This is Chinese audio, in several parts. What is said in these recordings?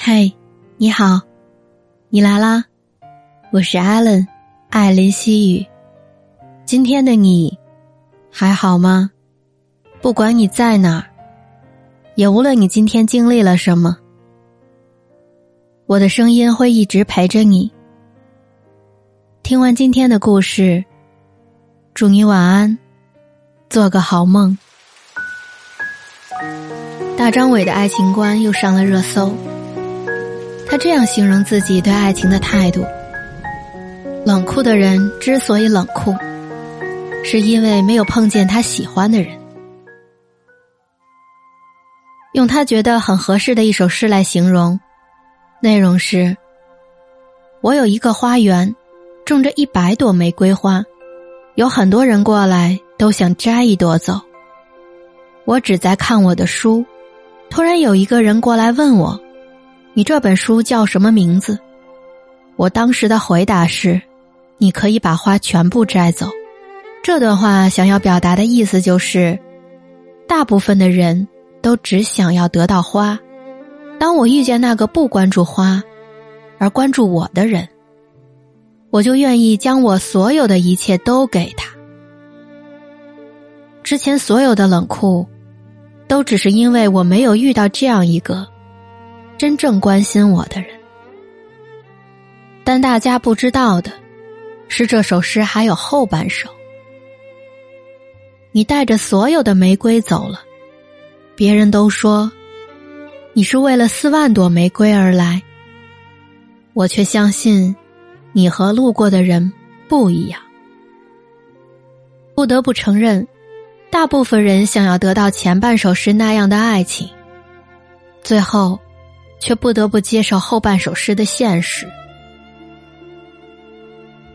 嘿，你好，你来啦，我是艾伦，艾琳西语。今天的你还好吗？不管你在哪儿，也无论你今天经历了什么，我的声音会一直陪着你。听完今天的故事，祝你晚安，做个好梦。大张伟的爱情观又上了热搜。他这样形容自己对爱情的态度：冷酷的人之所以冷酷，是因为没有碰见他喜欢的人。用他觉得很合适的一首诗来形容，内容是：我有一个花园，种着一百朵玫瑰花，有很多人过来都想摘一朵走。我只在看我的书，突然有一个人过来问我。你这本书叫什么名字？我当时的回答是：你可以把花全部摘走。这段话想要表达的意思就是，大部分的人都只想要得到花。当我遇见那个不关注花，而关注我的人，我就愿意将我所有的一切都给他。之前所有的冷酷，都只是因为我没有遇到这样一个。真正关心我的人，但大家不知道的是，这首诗还有后半首。你带着所有的玫瑰走了，别人都说你是为了四万朵玫瑰而来，我却相信你和路过的人不一样。不得不承认，大部分人想要得到前半首诗那样的爱情，最后。却不得不接受后半首诗的现实。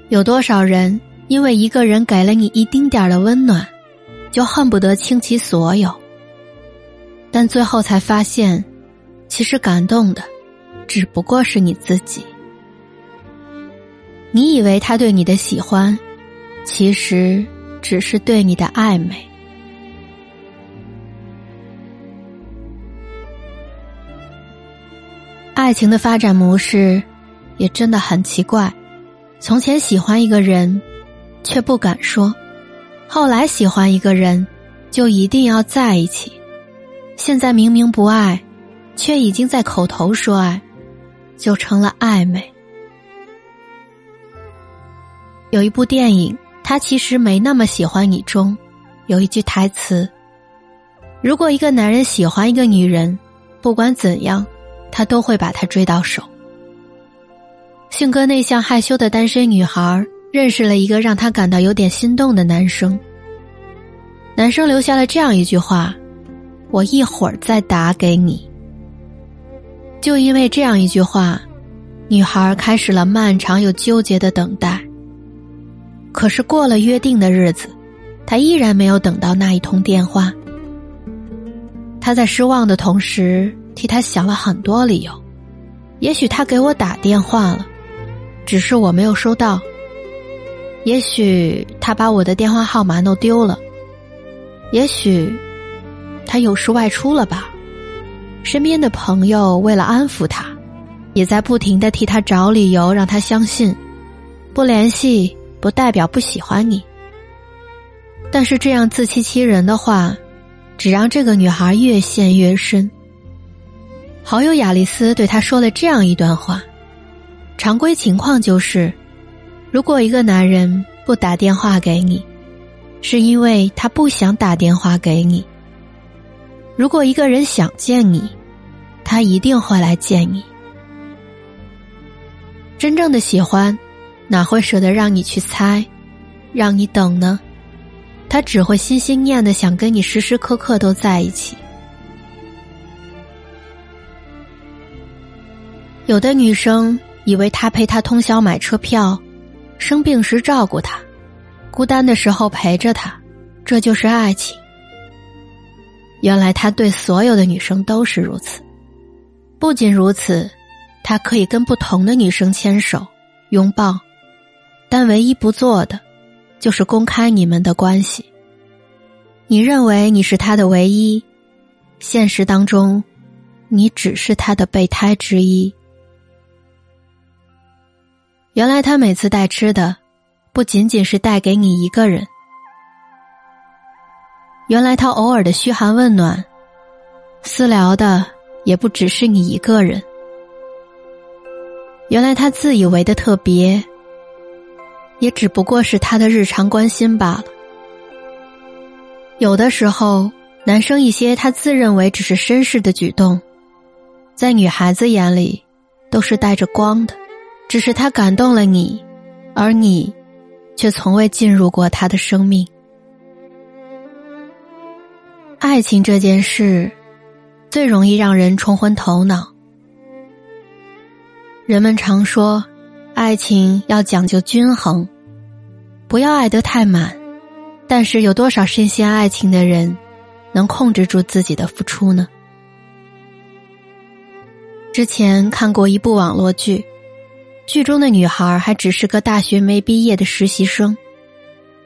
有多少人因为一个人给了你一丁点儿的温暖，就恨不得倾其所有？但最后才发现，其实感动的只不过是你自己。你以为他对你的喜欢，其实只是对你的暧昧。爱情的发展模式，也真的很奇怪。从前喜欢一个人，却不敢说；后来喜欢一个人，就一定要在一起。现在明明不爱，却已经在口头说爱，就成了暧昧。有一部电影，他其实没那么喜欢你中，有一句台词：如果一个男人喜欢一个女人，不管怎样。他都会把她追到手。性格内向、害羞的单身女孩认识了一个让她感到有点心动的男生。男生留下了这样一句话：“我一会儿再打给你。”就因为这样一句话，女孩开始了漫长又纠结的等待。可是过了约定的日子，她依然没有等到那一通电话。她在失望的同时。替他想了很多理由，也许他给我打电话了，只是我没有收到；也许他把我的电话号码弄丢了；也许他有事外出了吧。身边的朋友为了安抚他，也在不停的替他找理由，让他相信不联系不代表不喜欢你。但是这样自欺欺人的话，只让这个女孩越陷越深。好友雅丽丝对他说了这样一段话：常规情况就是，如果一个男人不打电话给你，是因为他不想打电话给你；如果一个人想见你，他一定会来见你。真正的喜欢，哪会舍得让你去猜，让你等呢？他只会心心念的想跟你时时刻刻都在一起。有的女生以为他陪她通宵买车票，生病时照顾她，孤单的时候陪着她，这就是爱情。原来他对所有的女生都是如此。不仅如此，他可以跟不同的女生牵手、拥抱，但唯一不做的，就是公开你们的关系。你认为你是他的唯一，现实当中，你只是他的备胎之一。原来他每次带吃的，不仅仅是带给你一个人。原来他偶尔的嘘寒问暖，私聊的也不只是你一个人。原来他自以为的特别，也只不过是他的日常关心罢了。有的时候，男生一些他自认为只是绅士的举动，在女孩子眼里都是带着光的。只是他感动了你，而你却从未进入过他的生命。爱情这件事，最容易让人冲昏头脑。人们常说，爱情要讲究均衡，不要爱得太满。但是，有多少深陷爱情的人，能控制住自己的付出呢？之前看过一部网络剧。剧中的女孩还只是个大学没毕业的实习生，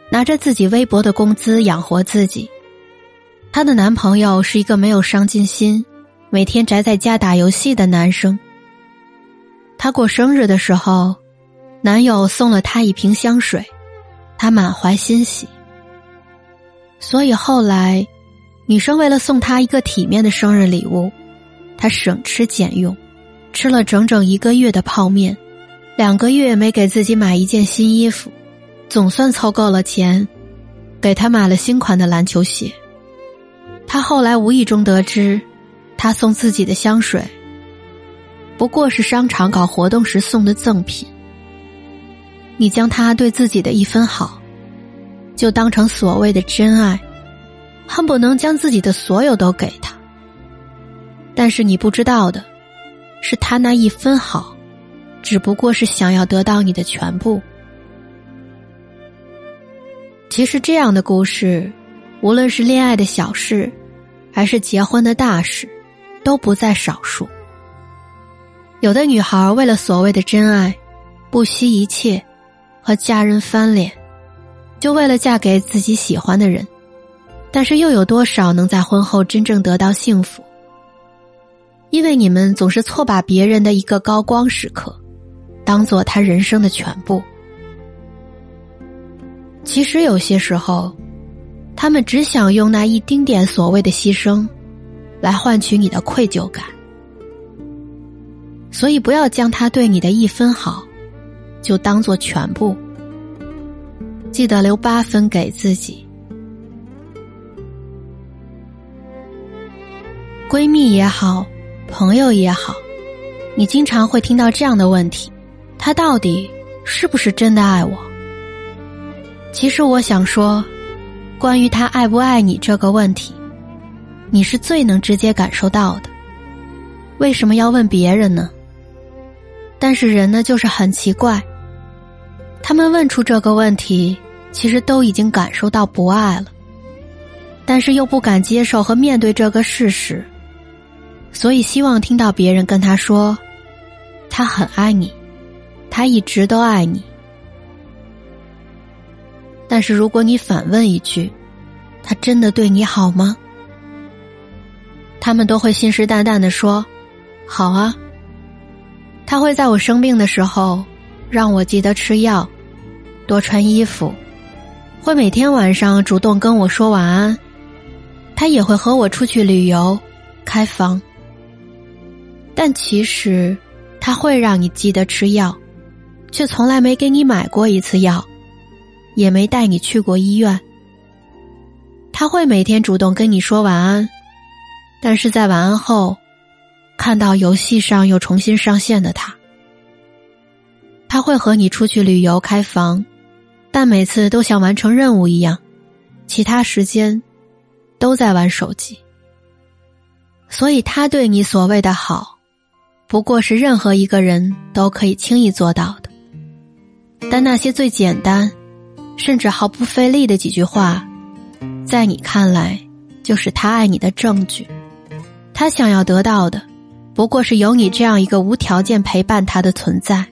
拿着自己微薄的工资养活自己。她的男朋友是一个没有上进心、每天宅在家打游戏的男生。她过生日的时候，男友送了她一瓶香水，她满怀欣喜。所以后来，女生为了送他一个体面的生日礼物，她省吃俭用，吃了整整一个月的泡面。两个月没给自己买一件新衣服，总算凑够了钱，给他买了新款的篮球鞋。他后来无意中得知，他送自己的香水，不过是商场搞活动时送的赠品。你将他对自己的一分好，就当成所谓的真爱，恨不能将自己的所有都给他。但是你不知道的，是他那一分好。只不过是想要得到你的全部。其实这样的故事，无论是恋爱的小事，还是结婚的大事，都不在少数。有的女孩为了所谓的真爱，不惜一切，和家人翻脸，就为了嫁给自己喜欢的人。但是又有多少能在婚后真正得到幸福？因为你们总是错把别人的一个高光时刻。当做他人生的全部。其实有些时候，他们只想用那一丁点所谓的牺牲，来换取你的愧疚感。所以，不要将他对你的一分好，就当做全部。记得留八分给自己。闺蜜也好，朋友也好，你经常会听到这样的问题。他到底是不是真的爱我？其实我想说，关于他爱不爱你这个问题，你是最能直接感受到的。为什么要问别人呢？但是人呢，就是很奇怪，他们问出这个问题，其实都已经感受到不爱了，但是又不敢接受和面对这个事实，所以希望听到别人跟他说，他很爱你。他一直都爱你，但是如果你反问一句：“他真的对你好吗？”他们都会信誓旦旦的说：“好啊。”他会在我生病的时候让我记得吃药，多穿衣服，会每天晚上主动跟我说晚安。他也会和我出去旅游、开房，但其实他会让你记得吃药。却从来没给你买过一次药，也没带你去过医院。他会每天主动跟你说晚安，但是在晚安后，看到游戏上又重新上线的他，他会和你出去旅游开房，但每次都像完成任务一样，其他时间都在玩手机。所以他对你所谓的好，不过是任何一个人都可以轻易做到的。但那些最简单，甚至毫不费力的几句话，在你看来就是他爱你的证据。他想要得到的，不过是有你这样一个无条件陪伴他的存在。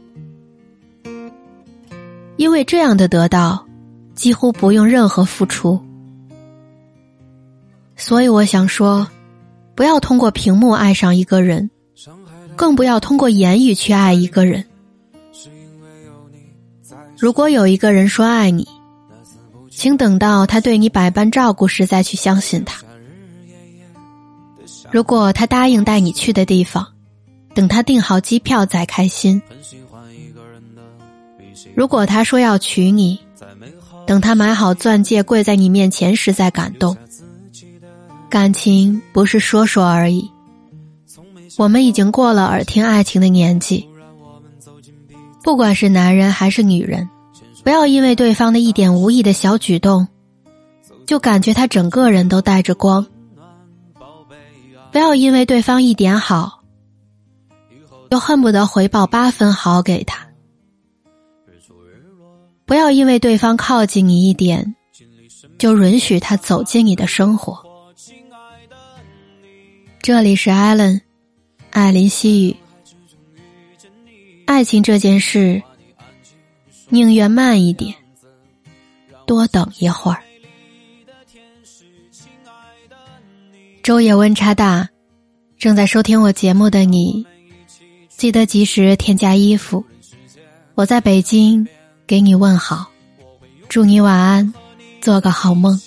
因为这样的得到，几乎不用任何付出。所以我想说，不要通过屏幕爱上一个人，更不要通过言语去爱一个人。如果有一个人说爱你，请等到他对你百般照顾时再去相信他。如果他答应带你去的地方，等他订好机票再开心。如果他说要娶你，等他买好钻戒跪在你面前时再感动。感情不是说说而已，我们已经过了耳听爱情的年纪。不管是男人还是女人，不要因为对方的一点无意的小举动，就感觉他整个人都带着光。不要因为对方一点好，又恨不得回报八分好给他。不要因为对方靠近你一点，就允许他走进你的生活。这里是艾伦，艾琳西语。爱情这件事，宁愿慢一点，多等一会儿。昼夜温差大，正在收听我节目的你，记得及时添加衣服。我在北京。给你问好，祝你晚安，做个好梦。